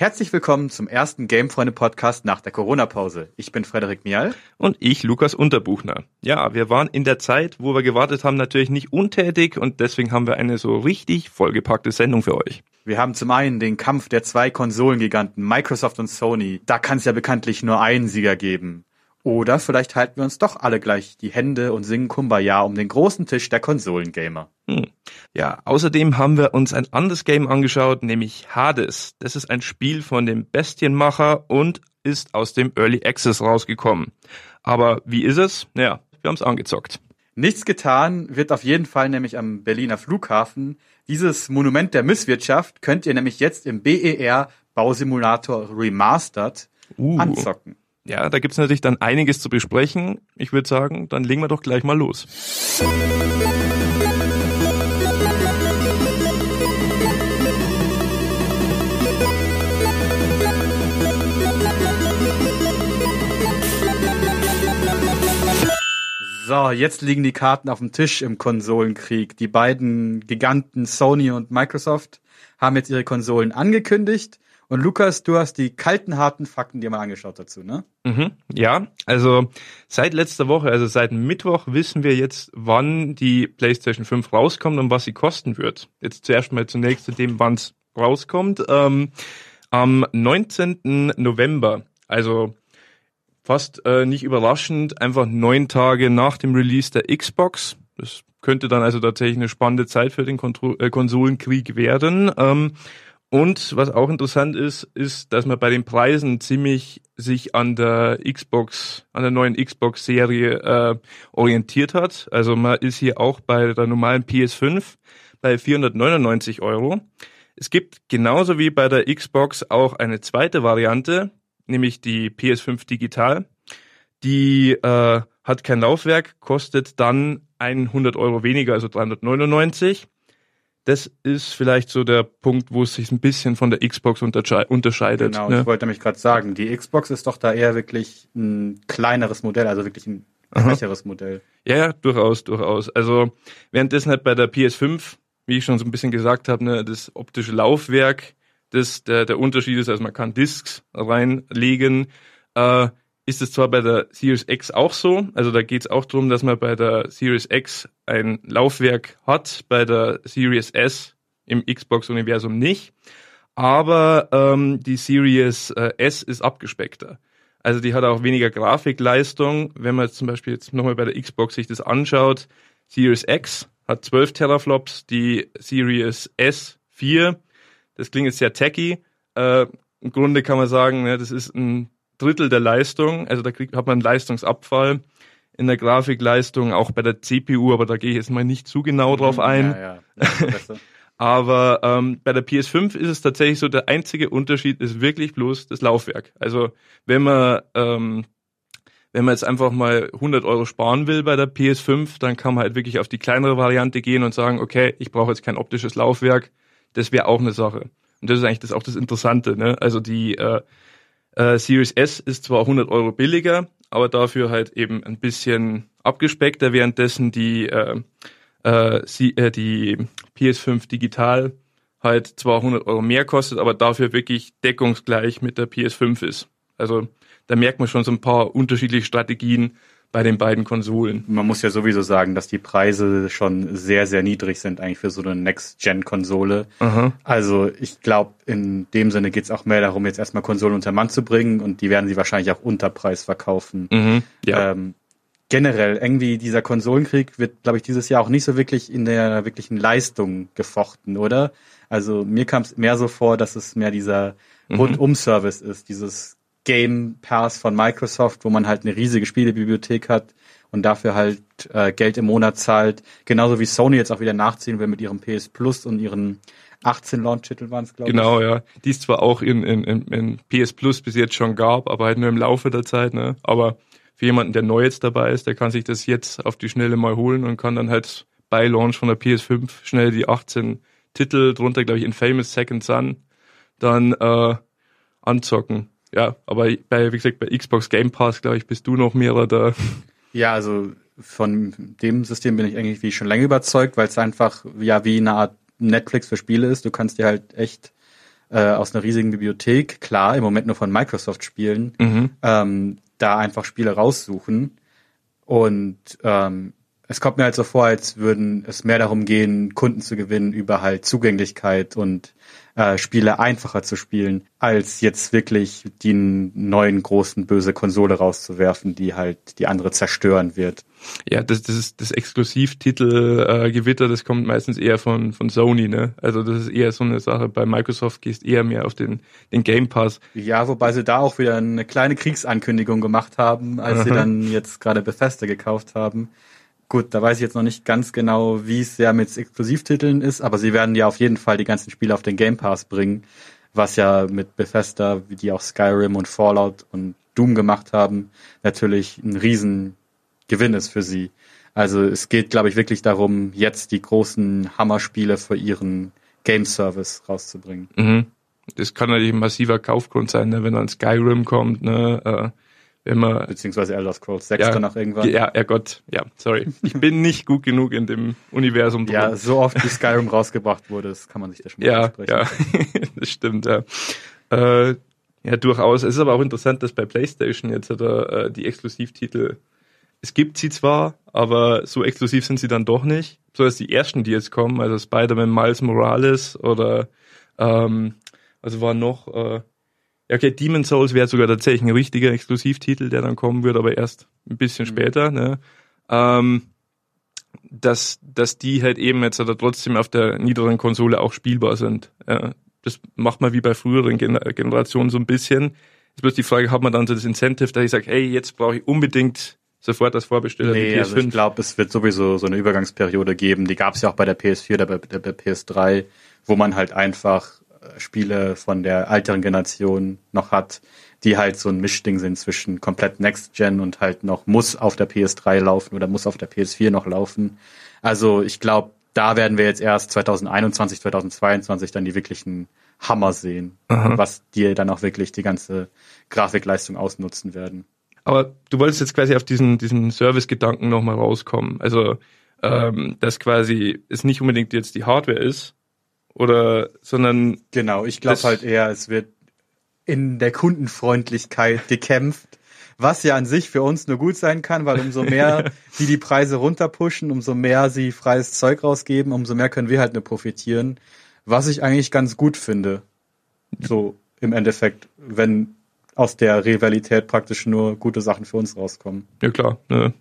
Herzlich willkommen zum ersten Gamefreunde-Podcast nach der Corona-Pause. Ich bin Frederik Mial. Und ich, Lukas Unterbuchner. Ja, wir waren in der Zeit, wo wir gewartet haben, natürlich nicht untätig und deswegen haben wir eine so richtig vollgepackte Sendung für euch. Wir haben zum einen den Kampf der zwei Konsolengiganten Microsoft und Sony. Da kann es ja bekanntlich nur einen Sieger geben. Oder vielleicht halten wir uns doch alle gleich die Hände und singen Kumbaya um den großen Tisch der Konsolengamer. Hm. Ja, außerdem haben wir uns ein anderes Game angeschaut, nämlich Hades. Das ist ein Spiel von dem Bestienmacher und ist aus dem Early Access rausgekommen. Aber wie ist es? Naja, wir haben es angezockt. Nichts getan wird auf jeden Fall nämlich am Berliner Flughafen. Dieses Monument der Misswirtschaft könnt ihr nämlich jetzt im BER Bausimulator Remastered uh. anzocken. Ja, da gibt's natürlich dann einiges zu besprechen. Ich würde sagen, dann legen wir doch gleich mal los. So, jetzt liegen die Karten auf dem Tisch im Konsolenkrieg. Die beiden Giganten Sony und Microsoft haben jetzt ihre Konsolen angekündigt und Lukas, du hast die kalten, harten Fakten dir mal angeschaut dazu, ne? Mhm, ja, also seit letzter Woche, also seit Mittwoch wissen wir jetzt, wann die PlayStation 5 rauskommt und was sie kosten wird. Jetzt zuerst mal zunächst zu dem, wann es rauskommt. Ähm, am 19. November, also fast äh, nicht überraschend, einfach neun Tage nach dem Release der Xbox. Das könnte dann also tatsächlich eine spannende Zeit für den Kontro äh, Konsolenkrieg werden. Ähm, und was auch interessant ist, ist, dass man bei den Preisen ziemlich sich an der Xbox, an der neuen Xbox-Serie äh, orientiert hat. Also man ist hier auch bei der normalen PS5 bei 499 Euro. Es gibt genauso wie bei der Xbox auch eine zweite Variante, nämlich die PS5 Digital. Die äh, hat kein Laufwerk, kostet dann 100 Euro weniger, also 399 das ist vielleicht so der Punkt, wo es sich ein bisschen von der Xbox unterscheidet. Genau, ne? ich wollte nämlich gerade sagen, die Xbox ist doch da eher wirklich ein kleineres Modell, also wirklich ein schwächeres Modell. Ja, durchaus, durchaus. Also währenddessen halt bei der PS5, wie ich schon so ein bisschen gesagt habe, ne, das optische Laufwerk, das der, der Unterschied ist, also man kann Discs reinlegen. Äh, ist es zwar bei der Series X auch so, also da geht es auch darum, dass man bei der Series X ein Laufwerk hat, bei der Series S im Xbox-Universum nicht, aber ähm, die Series äh, S ist abgespeckter. Also die hat auch weniger Grafikleistung. Wenn man zum Beispiel jetzt nochmal bei der Xbox sich das anschaut, Series X hat 12 Teraflops, die Series S 4. Das klingt jetzt sehr tacky. Äh, Im Grunde kann man sagen, ne, das ist ein Drittel der Leistung, also da kriegt, hat man einen Leistungsabfall in der Grafikleistung, auch bei der CPU, aber da gehe ich jetzt mal nicht zu genau drauf mhm, ein. Ja, ja. aber ähm, bei der PS5 ist es tatsächlich so, der einzige Unterschied ist wirklich bloß das Laufwerk. Also wenn man ähm, wenn man jetzt einfach mal 100 Euro sparen will bei der PS5, dann kann man halt wirklich auf die kleinere Variante gehen und sagen, okay, ich brauche jetzt kein optisches Laufwerk. Das wäre auch eine Sache. Und das ist eigentlich das auch das Interessante. Ne? Also die äh, äh, Series S ist zwar 100 Euro billiger, aber dafür halt eben ein bisschen abgespeckter, währenddessen die, äh, äh, äh, die PS5 Digital halt zwar 100 Euro mehr kostet, aber dafür wirklich deckungsgleich mit der PS5 ist. Also da merkt man schon so ein paar unterschiedliche Strategien, bei den beiden Konsolen. Man muss ja sowieso sagen, dass die Preise schon sehr, sehr niedrig sind eigentlich für so eine Next-Gen-Konsole. Also ich glaube, in dem Sinne geht's auch mehr darum, jetzt erstmal Konsolen unter Mann zu bringen und die werden sie wahrscheinlich auch unter Preis verkaufen. Mhm, ja. Ähm, generell, irgendwie dieser Konsolenkrieg wird, glaube ich, dieses Jahr auch nicht so wirklich in der wirklichen Leistung gefochten, oder? Also mir kam es mehr so vor, dass es mehr dieser mhm. Rundum-Service ist, dieses Game Pass von Microsoft, wo man halt eine riesige Spielebibliothek hat und dafür halt äh, Geld im Monat zahlt. Genauso wie Sony jetzt auch wieder nachziehen will mit ihrem PS Plus und ihren 18 Launch-Titeln waren es, glaube genau, ich. Genau, ja. Die es zwar auch in, in, in, in PS Plus bis jetzt schon gab, aber halt nur im Laufe der Zeit, ne? Aber für jemanden, der neu jetzt dabei ist, der kann sich das jetzt auf die Schnelle mal holen und kann dann halt bei Launch von der PS5 schnell die 18 Titel, drunter glaube ich Infamous Second Son, dann äh, anzocken ja, aber bei, wie gesagt, bei Xbox Game Pass, glaube ich, bist du noch mehrer da. Ja, also von dem System bin ich eigentlich wie schon länger überzeugt, weil es einfach ja wie eine Art Netflix für Spiele ist. Du kannst dir halt echt äh, aus einer riesigen Bibliothek, klar, im Moment nur von Microsoft spielen, mhm. ähm, da einfach Spiele raussuchen. Und ähm, es kommt mir halt so vor, als würden es mehr darum gehen, Kunden zu gewinnen über halt Zugänglichkeit und äh, Spiele einfacher zu spielen, als jetzt wirklich die neuen großen böse Konsole rauszuwerfen, die halt die andere zerstören wird. Ja, das, das ist das Exklusivtitel-Gewitter, äh, das kommt meistens eher von, von Sony, ne? Also das ist eher so eine Sache. Bei Microsoft gehst eher mehr auf den, den Game Pass. Ja, wobei sie da auch wieder eine kleine Kriegsankündigung gemacht haben, als Aha. sie dann jetzt gerade Bethesda gekauft haben. Gut, da weiß ich jetzt noch nicht ganz genau, wie es ja mit Exklusivtiteln ist, aber sie werden ja auf jeden Fall die ganzen Spiele auf den Game Pass bringen, was ja mit Bethesda, wie die auch Skyrim und Fallout und Doom gemacht haben, natürlich ein Riesengewinn ist für sie. Also es geht, glaube ich, wirklich darum, jetzt die großen Hammerspiele für ihren Game Service rauszubringen. Mhm. Das kann natürlich ein massiver Kaufgrund sein, ne? wenn dann Skyrim kommt, ne? Äh immer. Beziehungsweise Elder Scrolls 6 ja, danach irgendwann. Ja, ja Gott, ja, sorry. Ich bin nicht gut genug in dem Universum drin. Ja, so oft wie Skyrim rausgebracht wurde, das kann man sich da schon mal Ja, ja, das stimmt, ja. Äh, ja, durchaus. Es ist aber auch interessant, dass bei PlayStation jetzt oder, äh, die Exklusivtitel, es gibt sie zwar, aber so exklusiv sind sie dann doch nicht. So als die ersten, die jetzt kommen, also Spider-Man Miles Morales oder ähm, also war noch äh, okay, Demon Souls wäre sogar tatsächlich ein richtiger Exklusivtitel, der dann kommen wird, aber erst ein bisschen mhm. später. Ne? Ähm, dass, dass die halt eben jetzt oder trotzdem auf der niederen Konsole auch spielbar sind. Ja, das macht man wie bei früheren Gen Generationen so ein bisschen. Jetzt bloß die Frage, hat man dann so das Incentive, dass ich sage, hey, jetzt brauche ich unbedingt sofort das Vorbesteller nee, Also ich glaube, es wird sowieso so eine Übergangsperiode geben. Die gab es ja auch bei der PS4 oder bei der PS3, wo man halt einfach Spiele von der älteren Generation noch hat, die halt so ein Mischding sind zwischen komplett Next Gen und halt noch muss auf der PS3 laufen oder muss auf der PS4 noch laufen. Also ich glaube, da werden wir jetzt erst 2021, 2022 dann die wirklichen Hammer sehen, Aha. was die dann auch wirklich die ganze Grafikleistung ausnutzen werden. Aber du wolltest jetzt quasi auf diesen, diesen Service-Gedanken nochmal rauskommen. Also, ähm, dass quasi es nicht unbedingt jetzt die Hardware ist, oder, sondern. Genau, ich glaube halt eher, es wird in der Kundenfreundlichkeit gekämpft, was ja an sich für uns nur gut sein kann, weil umso mehr die die Preise runterpushen, umso mehr sie freies Zeug rausgeben, umso mehr können wir halt nur profitieren, was ich eigentlich ganz gut finde. So im Endeffekt, wenn aus der Rivalität praktisch nur gute Sachen für uns rauskommen. Ja klar, ne?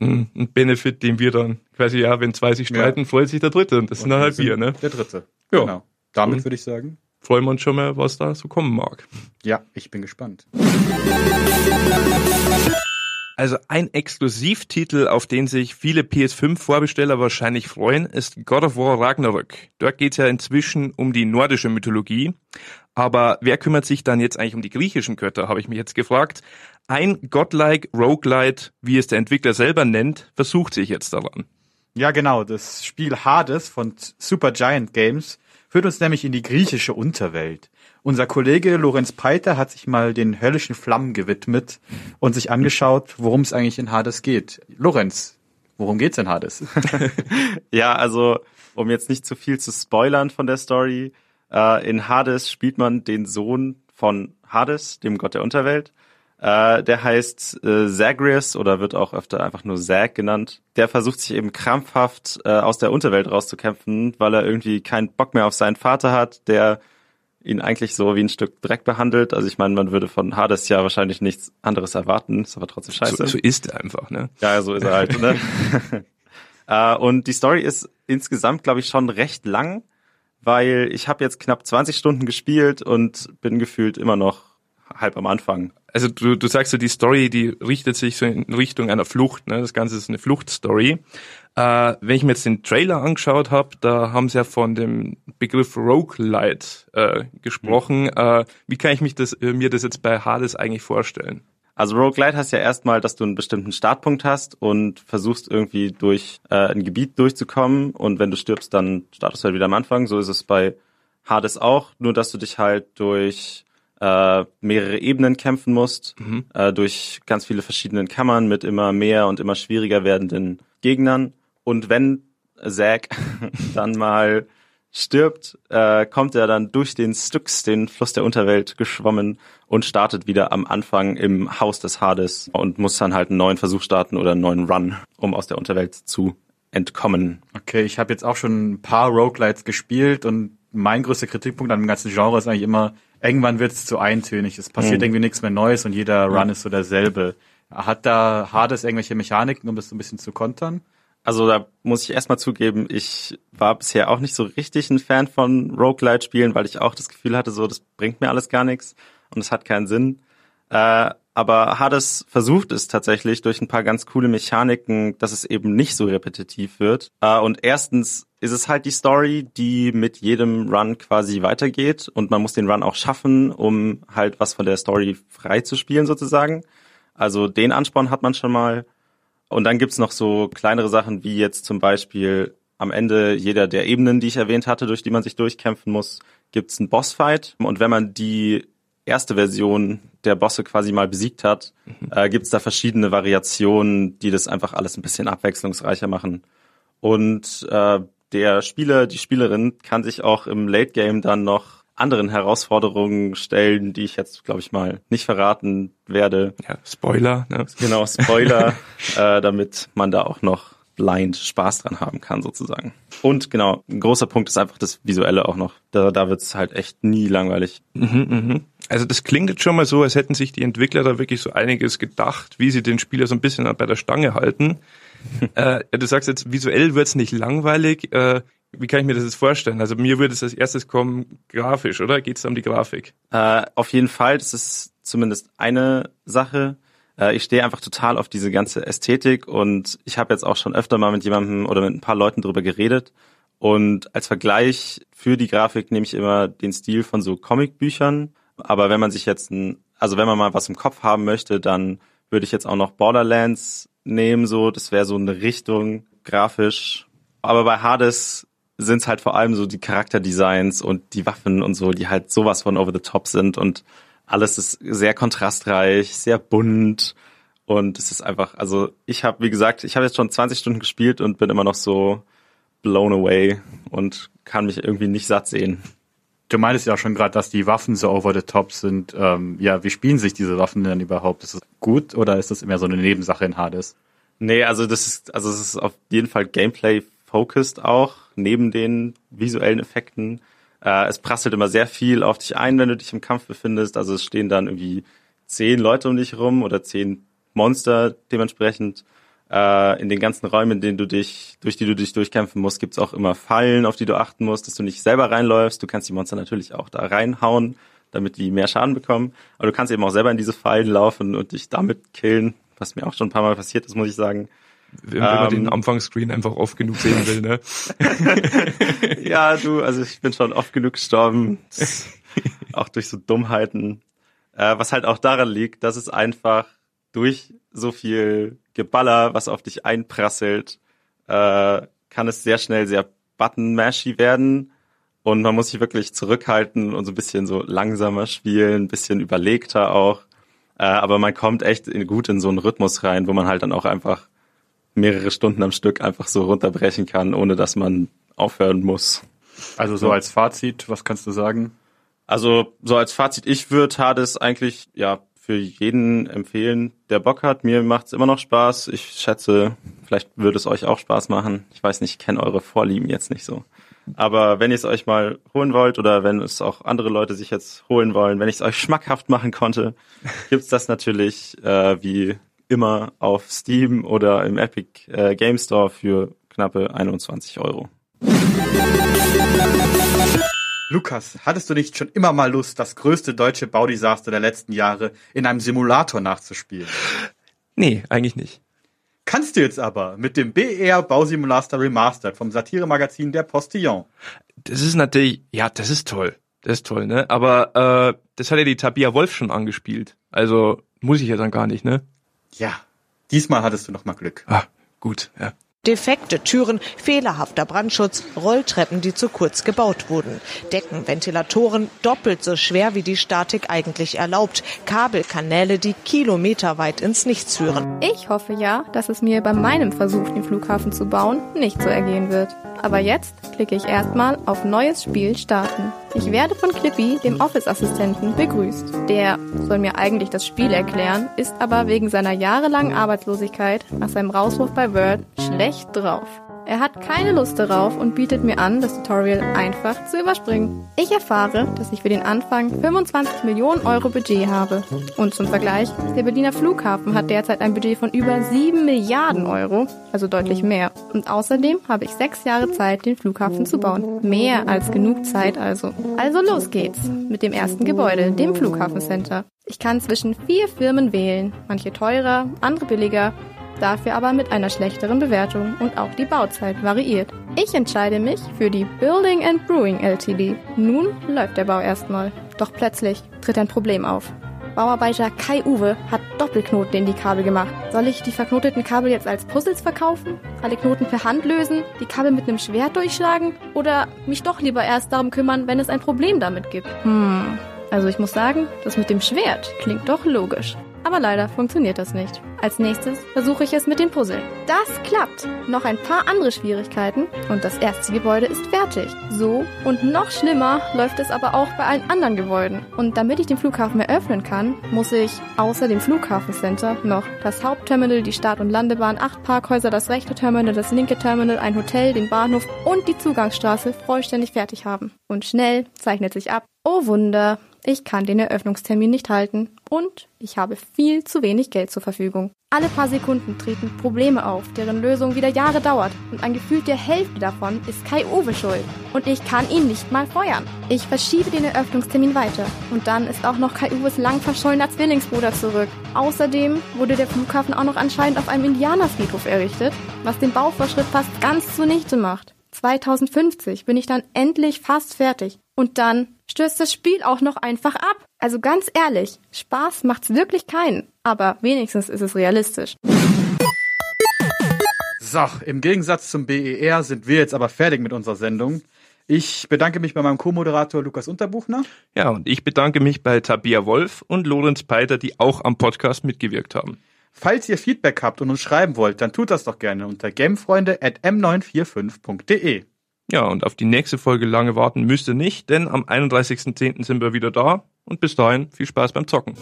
Ein, ein Benefit, den wir dann quasi, ja, wenn zwei sich streiten, ja. freut sich der Dritte und das und sind dann halt wir, ne? Der Dritte. Ja. Genau. Damit würde ich sagen. Freuen wir uns schon mal, was da so kommen mag. Ja, ich bin gespannt. Also ein Exklusivtitel, auf den sich viele PS5-Vorbesteller wahrscheinlich freuen, ist God of War Ragnarök. Dort geht es ja inzwischen um die nordische Mythologie. Aber wer kümmert sich dann jetzt eigentlich um die griechischen Götter, habe ich mich jetzt gefragt. Ein Godlike Roguelite, wie es der Entwickler selber nennt, versucht sich jetzt daran. Ja, genau. Das Spiel Hades von Super Giant Games führt uns nämlich in die griechische Unterwelt. Unser Kollege Lorenz Peiter hat sich mal den höllischen Flammen gewidmet und sich angeschaut, worum es eigentlich in Hades geht. Lorenz, worum geht's in Hades? ja, also um jetzt nicht zu viel zu spoilern von der Story, äh, in Hades spielt man den Sohn von Hades, dem Gott der Unterwelt, äh, der heißt äh, Zagreus oder wird auch öfter einfach nur Zag genannt. Der versucht sich eben krampfhaft äh, aus der Unterwelt rauszukämpfen, weil er irgendwie keinen Bock mehr auf seinen Vater hat, der ihn eigentlich so wie ein Stück Dreck behandelt. Also ich meine, man würde von Hades ja wahrscheinlich nichts anderes erwarten, ist aber trotzdem scheiße. So, so ist er einfach, ne? Ja, so ist er halt, ne? äh, und die Story ist insgesamt, glaube ich, schon recht lang, weil ich habe jetzt knapp 20 Stunden gespielt und bin gefühlt immer noch halb am Anfang also du, du sagst so, die Story, die richtet sich so in Richtung einer Flucht. Ne? Das Ganze ist eine Fluchtstory. Äh, wenn ich mir jetzt den Trailer angeschaut habe, da haben sie ja von dem Begriff Roguelite äh, gesprochen. Mhm. Äh, wie kann ich mich das, äh, mir das jetzt bei Hades eigentlich vorstellen? Also Roguelite heißt ja erstmal, dass du einen bestimmten Startpunkt hast und versuchst irgendwie durch äh, ein Gebiet durchzukommen und wenn du stirbst, dann startest du halt wieder am Anfang. So ist es bei Hades auch, nur dass du dich halt durch äh, mehrere Ebenen kämpfen musst, mhm. äh, durch ganz viele verschiedene Kammern mit immer mehr und immer schwieriger werdenden Gegnern. Und wenn Zack dann mal stirbt, äh, kommt er dann durch den Styx, den Fluss der Unterwelt, geschwommen und startet wieder am Anfang im Haus des Hades und muss dann halt einen neuen Versuch starten oder einen neuen Run, um aus der Unterwelt zu entkommen. Okay, ich habe jetzt auch schon ein paar Roguelites gespielt und mein größter Kritikpunkt an dem ganzen Genre ist eigentlich immer, irgendwann wird es zu eintönig. Es passiert mhm. irgendwie nichts mehr Neues und jeder Run ist so derselbe. Hat da Hades irgendwelche Mechaniken, um das so ein bisschen zu kontern? Also da muss ich erstmal zugeben, ich war bisher auch nicht so richtig ein Fan von Roguelite-Spielen, weil ich auch das Gefühl hatte, so das bringt mir alles gar nichts und es hat keinen Sinn. Äh, aber Hades versucht es tatsächlich durch ein paar ganz coole Mechaniken, dass es eben nicht so repetitiv wird. Äh, und erstens ist es halt die Story, die mit jedem Run quasi weitergeht und man muss den Run auch schaffen, um halt was von der Story frei zu spielen sozusagen. Also den Ansporn hat man schon mal. Und dann gibt's noch so kleinere Sachen wie jetzt zum Beispiel am Ende jeder der Ebenen, die ich erwähnt hatte, durch die man sich durchkämpfen muss, gibt's einen Bossfight. Und wenn man die erste Version der Bosse quasi mal besiegt hat, mhm. äh, gibt's da verschiedene Variationen, die das einfach alles ein bisschen abwechslungsreicher machen. Und äh, der Spieler, die Spielerin kann sich auch im Late Game dann noch anderen Herausforderungen stellen, die ich jetzt, glaube ich mal, nicht verraten werde. Ja, Spoiler. Ne? Genau, Spoiler, äh, damit man da auch noch blind Spaß dran haben kann sozusagen. Und genau, ein großer Punkt ist einfach das Visuelle auch noch. Da, da wird es halt echt nie langweilig. Mhm, mh. Also das klingt jetzt schon mal so, als hätten sich die Entwickler da wirklich so einiges gedacht, wie sie den Spieler so ein bisschen bei der Stange halten. Äh, du sagst jetzt, visuell wird's nicht langweilig. Äh, wie kann ich mir das jetzt vorstellen? Also mir würde es als erstes kommen, grafisch, oder? Geht es um die Grafik? Äh, auf jeden Fall, das ist zumindest eine Sache. Äh, ich stehe einfach total auf diese ganze Ästhetik und ich habe jetzt auch schon öfter mal mit jemandem oder mit ein paar Leuten drüber geredet. Und als Vergleich für die Grafik nehme ich immer den Stil von so Comicbüchern. Aber wenn man sich jetzt ein, also wenn man mal was im Kopf haben möchte, dann würde ich jetzt auch noch Borderlands nehmen, so. Das wäre so eine Richtung grafisch. Aber bei Hades sind es halt vor allem so die Charakterdesigns und die Waffen und so, die halt sowas von over the top sind und alles ist sehr kontrastreich, sehr bunt und es ist einfach, also ich habe, wie gesagt, ich habe jetzt schon 20 Stunden gespielt und bin immer noch so blown away und kann mich irgendwie nicht satt sehen. Du meintest ja auch schon gerade, dass die Waffen so over the top sind. Ähm, ja, wie spielen sich diese Waffen denn überhaupt? Ist das gut oder ist das immer so eine Nebensache in Hades? Nee, also das ist, also es ist auf jeden Fall Gameplay focused auch, neben den visuellen Effekten. Äh, es prasselt immer sehr viel auf dich ein, wenn du dich im Kampf befindest. Also es stehen dann irgendwie zehn Leute um dich rum oder zehn Monster dementsprechend. Äh, in den ganzen Räumen, in denen du dich, durch die du dich durchkämpfen musst, gibt's auch immer Fallen, auf die du achten musst, dass du nicht selber reinläufst. Du kannst die Monster natürlich auch da reinhauen, damit die mehr Schaden bekommen. Aber du kannst eben auch selber in diese Fallen laufen und dich damit killen, was mir auch schon ein paar Mal passiert ist, muss ich sagen. Wenn, wenn man den ähm. Anfangsscreen einfach oft genug sehen will, ne? ja, du, also ich bin schon oft genug gestorben. auch durch so Dummheiten. Äh, was halt auch daran liegt, dass es einfach durch so viel Geballer, was auf dich einprasselt, äh, kann es sehr schnell sehr button-mashy werden. Und man muss sich wirklich zurückhalten und so ein bisschen so langsamer spielen, ein bisschen überlegter auch. Äh, aber man kommt echt in, gut in so einen Rhythmus rein, wo man halt dann auch einfach mehrere Stunden am Stück einfach so runterbrechen kann, ohne dass man aufhören muss. Also so als Fazit, was kannst du sagen? Also so als Fazit, ich würde Hades eigentlich ja für jeden empfehlen, der Bock hat. Mir macht es immer noch Spaß. Ich schätze, vielleicht würde es euch auch Spaß machen. Ich weiß nicht, ich kenne eure Vorlieben jetzt nicht so. Aber wenn ihr es euch mal holen wollt oder wenn es auch andere Leute sich jetzt holen wollen, wenn ich es euch schmackhaft machen konnte, gibt's das natürlich äh, wie immer auf Steam oder im Epic äh, Game Store für knappe 21 Euro. Lukas, hattest du nicht schon immer mal Lust, das größte deutsche Baudesaster der letzten Jahre in einem Simulator nachzuspielen? Nee, eigentlich nicht. Kannst du jetzt aber mit dem BR Bausimulator Remastered vom Satiremagazin Der Postillon. Das ist natürlich, ja, das ist toll. Das ist toll, ne? Aber äh, das hat ja die Tabia Wolf schon angespielt. Also muss ich ja dann gar nicht, ne? Ja, diesmal hattest du noch mal Glück. Ah, gut, ja. Defekte Türen, fehlerhafter Brandschutz, Rolltreppen, die zu kurz gebaut wurden. Deckenventilatoren doppelt so schwer wie die Statik eigentlich erlaubt. Kabelkanäle, die kilometerweit ins Nichts führen. Ich hoffe ja, dass es mir bei meinem Versuch, den Flughafen zu bauen, nicht so ergehen wird. Aber jetzt klicke ich erstmal auf Neues Spiel starten. Ich werde von Clippy, dem Office-Assistenten, begrüßt. Der soll mir eigentlich das Spiel erklären, ist aber wegen seiner jahrelangen Arbeitslosigkeit nach seinem Rauswurf bei Word schlecht drauf. Er hat keine Lust darauf und bietet mir an, das Tutorial einfach zu überspringen. Ich erfahre, dass ich für den Anfang 25 Millionen Euro Budget habe. Und zum Vergleich, der Berliner Flughafen hat derzeit ein Budget von über 7 Milliarden Euro, also deutlich mehr. Und außerdem habe ich sechs Jahre Zeit, den Flughafen zu bauen. Mehr als genug Zeit also. Also los geht's mit dem ersten Gebäude, dem Flughafencenter. Ich kann zwischen vier Firmen wählen, manche teurer, andere billiger dafür aber mit einer schlechteren Bewertung und auch die Bauzeit variiert. Ich entscheide mich für die Building and Brewing Ltd. Nun läuft der Bau erstmal. Doch plötzlich tritt ein Problem auf. Bauarbeiter Kai Uwe hat Doppelknoten in die Kabel gemacht. Soll ich die verknoteten Kabel jetzt als Puzzles verkaufen? Alle Knoten per Hand lösen? Die Kabel mit einem Schwert durchschlagen? Oder mich doch lieber erst darum kümmern, wenn es ein Problem damit gibt? Hm. Also ich muss sagen, das mit dem Schwert klingt doch logisch. Aber leider funktioniert das nicht. Als nächstes versuche ich es mit dem Puzzle. Das klappt. Noch ein paar andere Schwierigkeiten und das erste Gebäude ist fertig. So und noch schlimmer läuft es aber auch bei allen anderen Gebäuden. Und damit ich den Flughafen eröffnen kann, muss ich außer dem Flughafencenter noch das Hauptterminal, die Start- und Landebahn, acht Parkhäuser, das rechte Terminal, das linke Terminal, ein Hotel, den Bahnhof und die Zugangsstraße vollständig fertig haben. Und schnell zeichnet sich ab. Oh Wunder, ich kann den Eröffnungstermin nicht halten und ich habe viel zu wenig Geld zur Verfügung. Alle paar Sekunden treten Probleme auf, deren Lösung wieder Jahre dauert und an gefühlt der Hälfte davon ist Kai Uwe schuld und ich kann ihn nicht mal feuern. Ich verschiebe den Eröffnungstermin weiter und dann ist auch noch Kai Uwes lang verschollener Zwillingsbruder zurück. Außerdem wurde der Flughafen auch noch anscheinend auf einem Indianerfriedhof errichtet, was den Bauvorschritt fast ganz zunichte macht. 2050 bin ich dann endlich fast fertig und dann stürzt das Spiel auch noch einfach ab. Also ganz ehrlich, Spaß macht's wirklich keinen, aber wenigstens ist es realistisch. So, im Gegensatz zum BER sind wir jetzt aber fertig mit unserer Sendung. Ich bedanke mich bei meinem Co-Moderator Lukas Unterbuchner. Ja, und ich bedanke mich bei Tabia Wolf und Lorenz Peiter, die auch am Podcast mitgewirkt haben. Falls ihr Feedback habt und uns schreiben wollt, dann tut das doch gerne unter gamefreunde.m945.de. Ja, und auf die nächste Folge lange warten müsst ihr nicht, denn am 31.10. sind wir wieder da und bis dahin viel Spaß beim Zocken.